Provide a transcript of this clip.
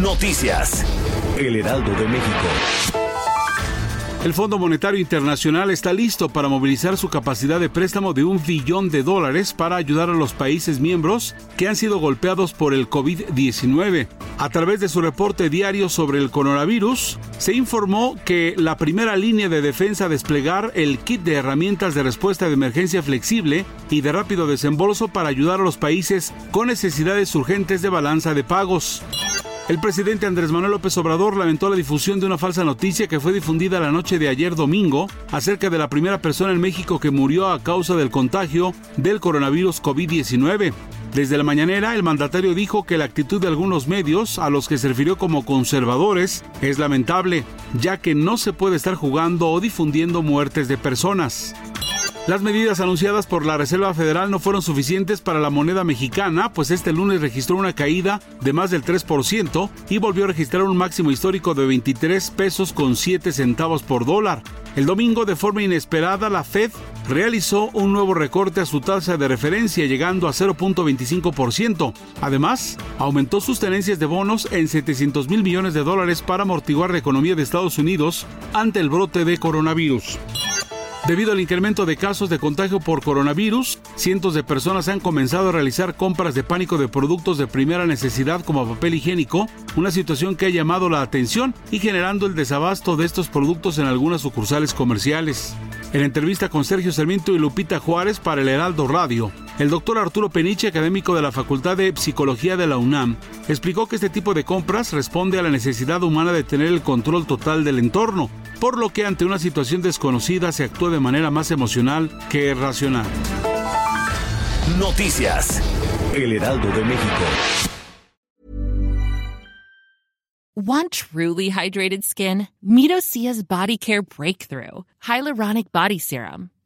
Noticias. El Heraldo de México. El Fondo Monetario Internacional está listo para movilizar su capacidad de préstamo de un billón de dólares para ayudar a los países miembros que han sido golpeados por el COVID-19. A través de su reporte diario sobre el coronavirus, se informó que la primera línea de defensa a desplegar el kit de herramientas de respuesta de emergencia flexible y de rápido desembolso para ayudar a los países con necesidades urgentes de balanza de pagos. El presidente Andrés Manuel López Obrador lamentó la difusión de una falsa noticia que fue difundida la noche de ayer domingo acerca de la primera persona en México que murió a causa del contagio del coronavirus COVID-19. Desde la mañanera, el mandatario dijo que la actitud de algunos medios, a los que se refirió como conservadores, es lamentable, ya que no se puede estar jugando o difundiendo muertes de personas. Las medidas anunciadas por la Reserva Federal no fueron suficientes para la moneda mexicana, pues este lunes registró una caída de más del 3% y volvió a registrar un máximo histórico de 23 pesos con 7 centavos por dólar. El domingo, de forma inesperada, la Fed realizó un nuevo recorte a su tasa de referencia, llegando a 0.25%. Además, aumentó sus tenencias de bonos en 700 mil millones de dólares para amortiguar la economía de Estados Unidos ante el brote de coronavirus. Debido al incremento de casos de contagio por coronavirus, cientos de personas han comenzado a realizar compras de pánico de productos de primera necesidad como papel higiénico, una situación que ha llamado la atención y generando el desabasto de estos productos en algunas sucursales comerciales. En entrevista con Sergio Sarmiento y Lupita Juárez para el Heraldo Radio, el doctor Arturo Peniche, académico de la Facultad de Psicología de la UNAM, explicó que este tipo de compras responde a la necesidad humana de tener el control total del entorno, por lo que ante una situación desconocida se actúa de manera más emocional que racional. Noticias. El Heraldo de México. Want truly hydrated skin? Meet Osea's Body Care Breakthrough Hyaluronic Body Serum.